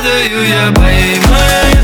do you, yeah, baby?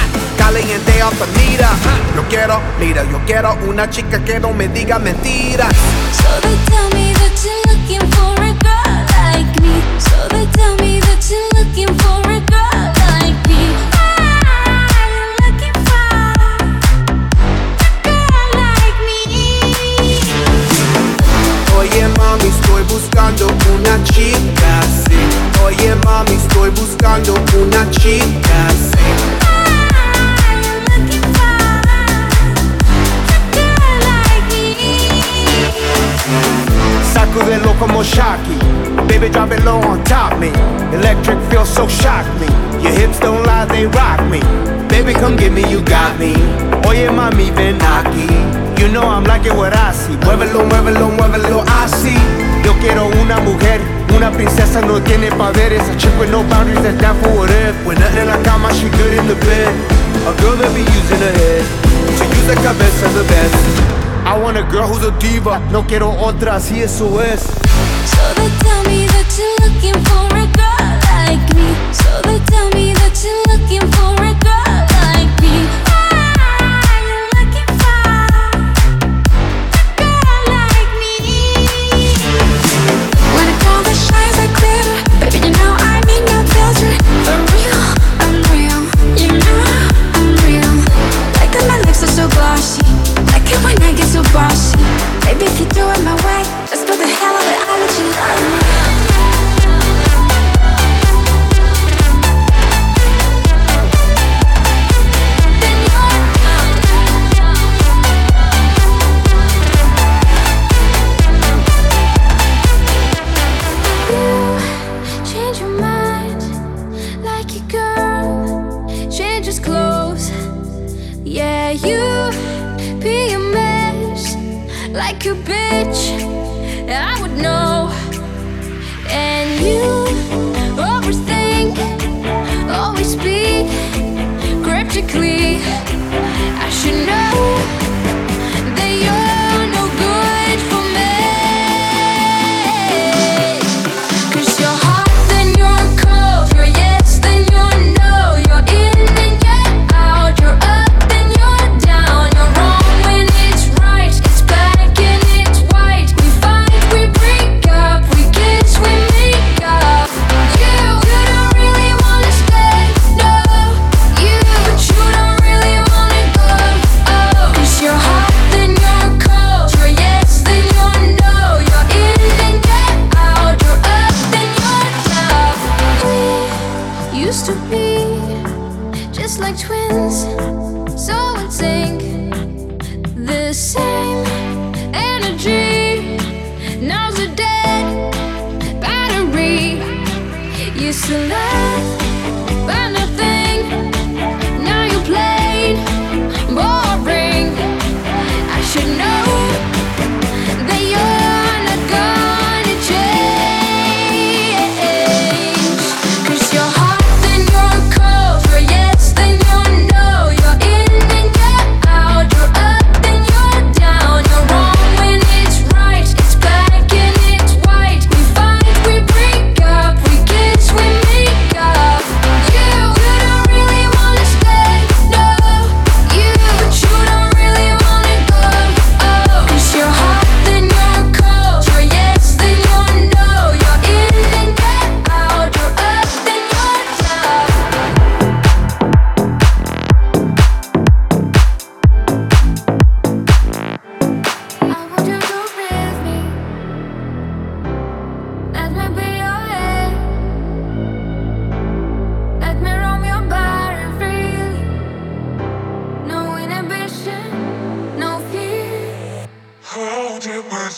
Caliente the meter. Yo quiero, mira, yo quiero una chica que no me diga mentiras. So they tell me that you're looking for a girl like me. So they tell me princesa no tiene poderes. A chick with no boundaries that's down for whatever. When nothing in la cama, she good in the bed. A girl that be using her head. To use the cabeza the best. I want a girl who's a diva. No quiero otra, así eso es. So they tell me that you're looking for a girl like me. So they tell me that you're looking for a girl When I get so bossy. Baby, if you do it my way, just for the hell out of it, I'll let you love me.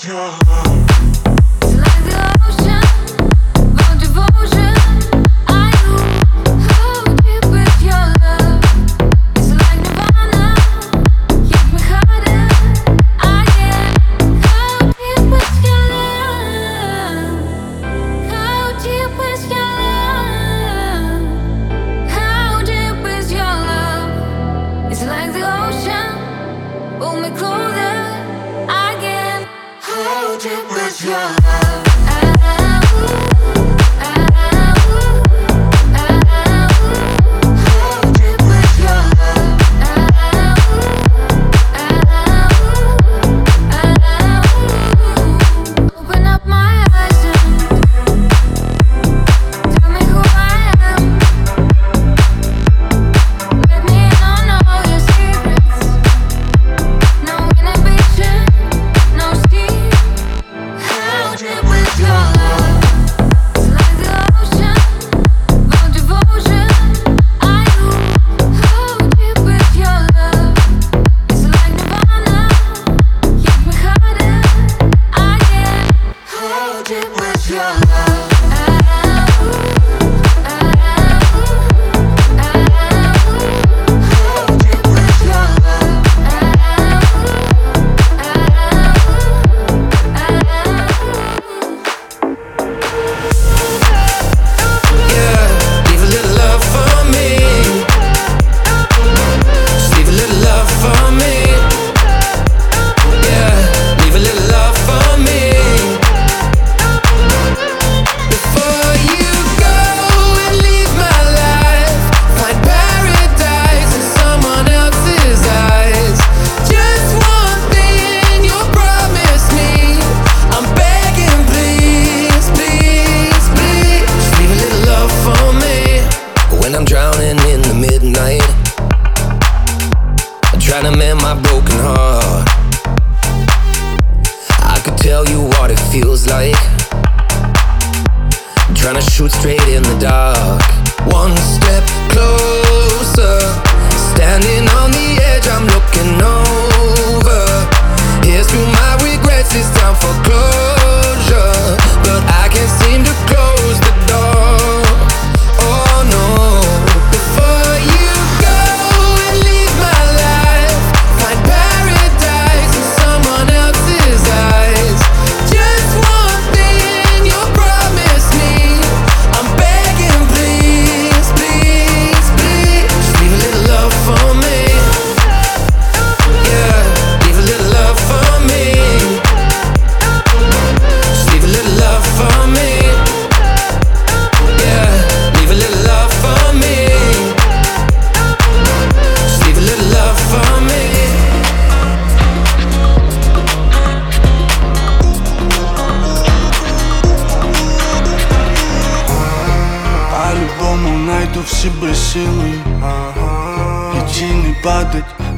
your heart. trying to mend my broken heart. I could tell you what it feels like. I'm trying to shoot straight in the dark. One step closer, standing on the edge, I'm looking over. Here's to my regrets, it's time for closure. But I can't seem to close the door.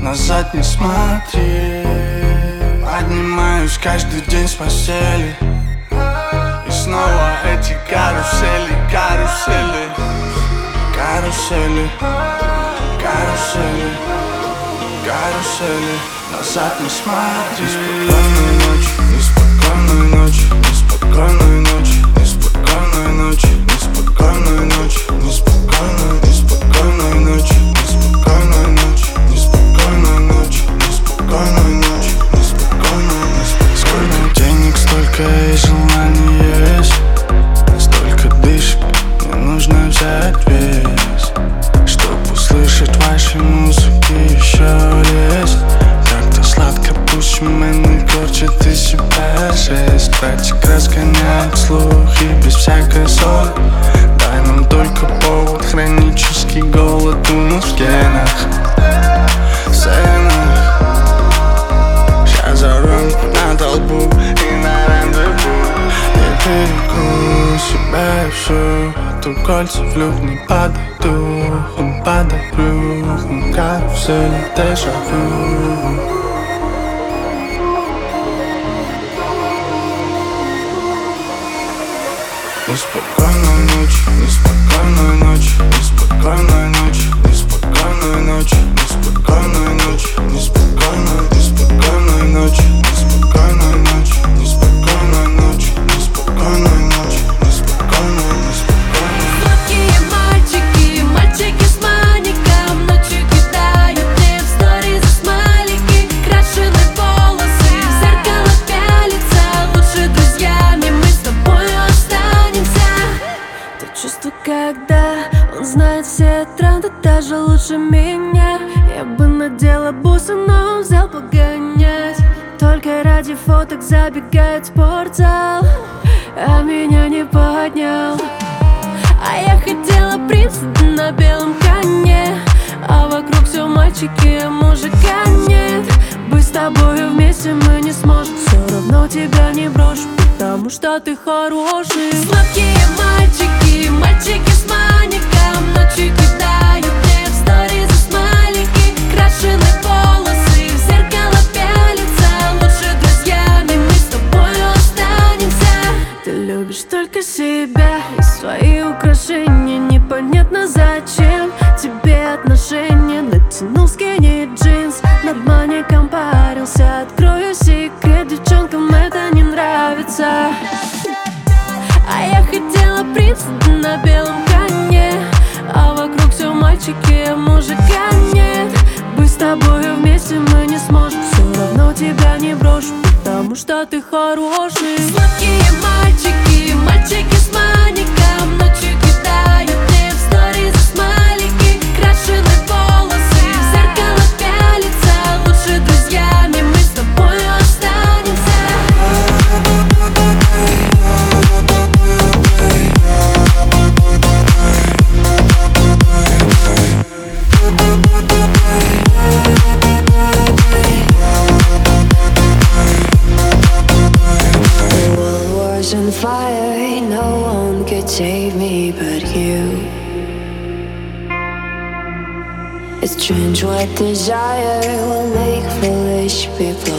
назад не смотри. Поднимаюсь каждый день с постели И снова эти карусели, карусели. Карусели, карусели, карусели. Назад не смотри. То дальше в люк не падает, духом Падай брюхом, как все не дежавю Неспокойная ночь, неспокойная ночь, неспокойная ночь, неспокойная ночь, неспокойная ночь, неспокойная, неспокойная ночь, неспокойная ночь, неспокойная когда он знает все тренды даже лучше меня. Я бы надела бусы, но он взял погонять. Только ради фоток забегает в спортзал А меня не поднял. А я хотела принца на белом коне А вокруг все мальчики, а мужика нет. Быть с тобой вместе мы не сможем Все равно тебя не брошу. Потому что ты хороший. Сладкие мальчики, мальчики с маником Ночью кидают мне в сторис смайлики. Крашеные волосы, в зеркало пялятся. Лучше друзьями мы с тобой останемся. Ты любишь только себя и свои украшения. Непонятно зачем тебе отношения. Натянул скини нравится а я хотела принца на белом коне А вокруг все мальчики, мужика нет. Быть с тобою вместе мы не сможем Все равно тебя не брошу Потому что ты хороший. Сладкие мальчики, мальчики desire will make foolish people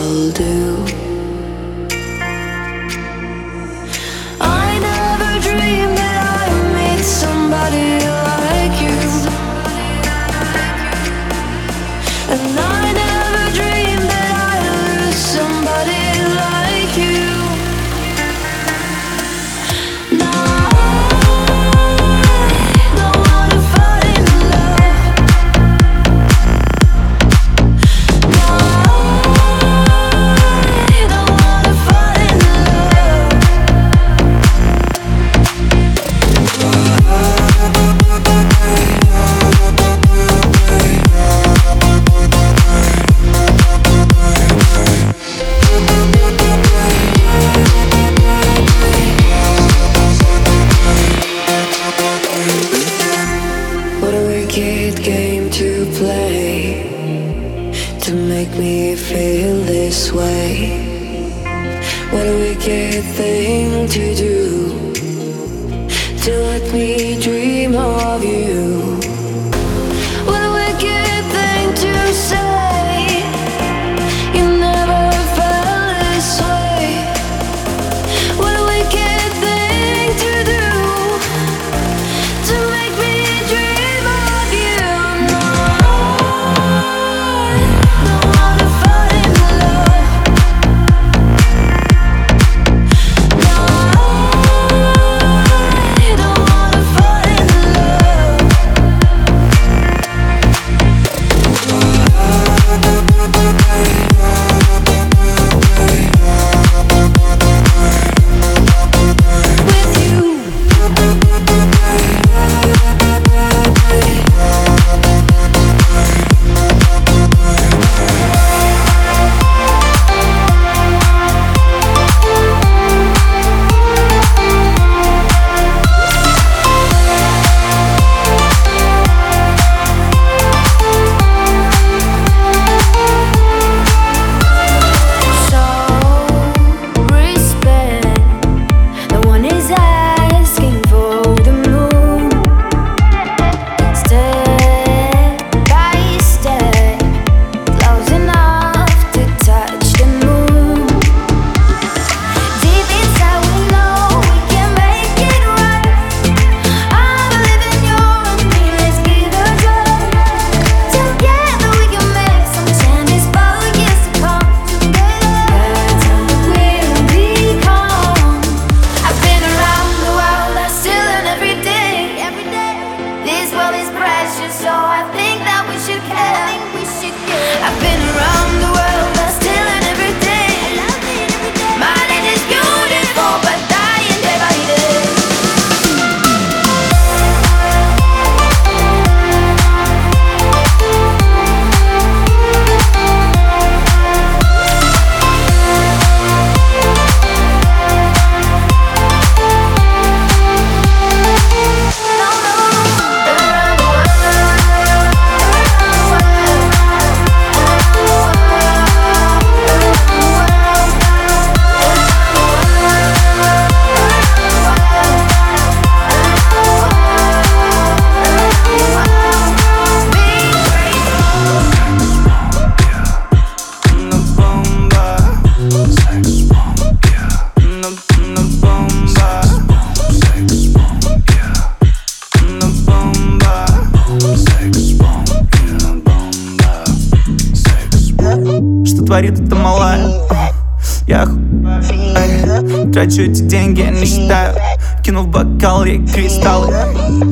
эти деньги, я не считаю Кину в бокал ей кристаллы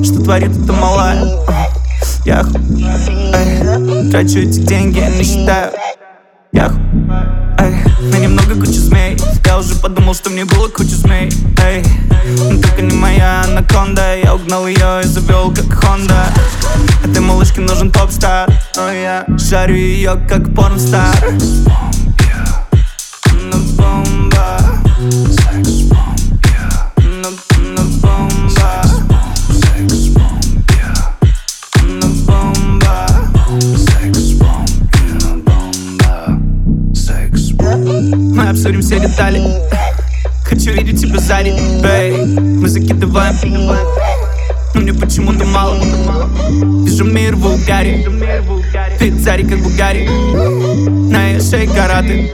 Что творит эта малая? Я оху... Эй, Трачу эти деньги, я не считаю Я оху... Эй, на немного кучу змей. Я уже подумал, что мне было кучу змей. Эй, но только не моя анаконда. Я угнал ее и завел как Хонда. Этой малышке нужен топ-стар. Но я жарю ее как порнстар. Бомба Мы обсудим все детали. Хочу видеть тебя сзади, бэй Мы закидываем. Но мне почему-то мало. Вижу мир в угаре. Ты царь как Бугари. На ее шее караты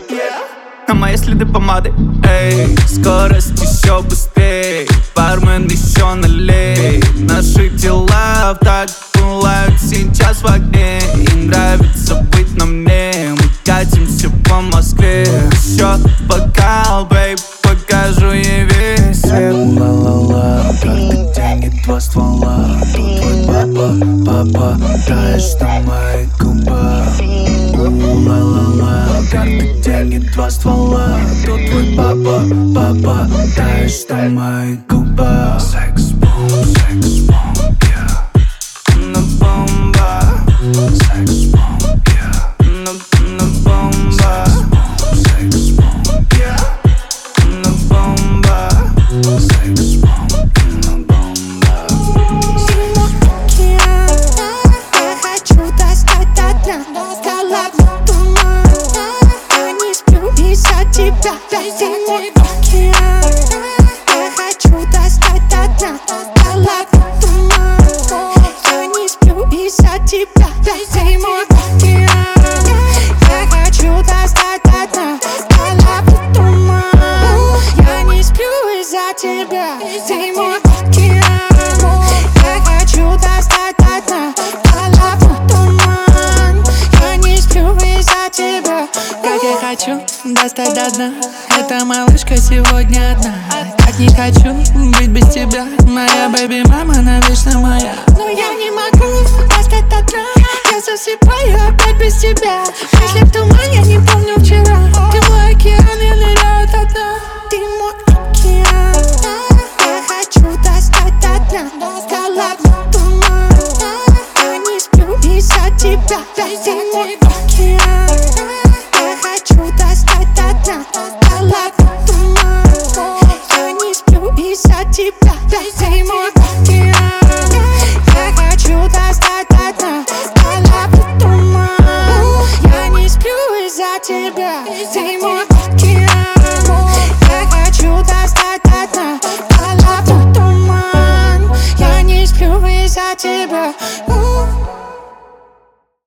на мои следы помады. Эй, скорость еще быстрее Бармен еще налей. Наши тела так пылают сейчас в огне. Им нравится быть на мне. Мы катимся по Москве. Еще бокал, бейб, таешь на моих губах. Ла-ла-ла, карты деньги, два ствола. Тут твой папа, таешь на моих губах. Секс-бом, секс-бом, yeah тебя. Мысли в туман, я не помню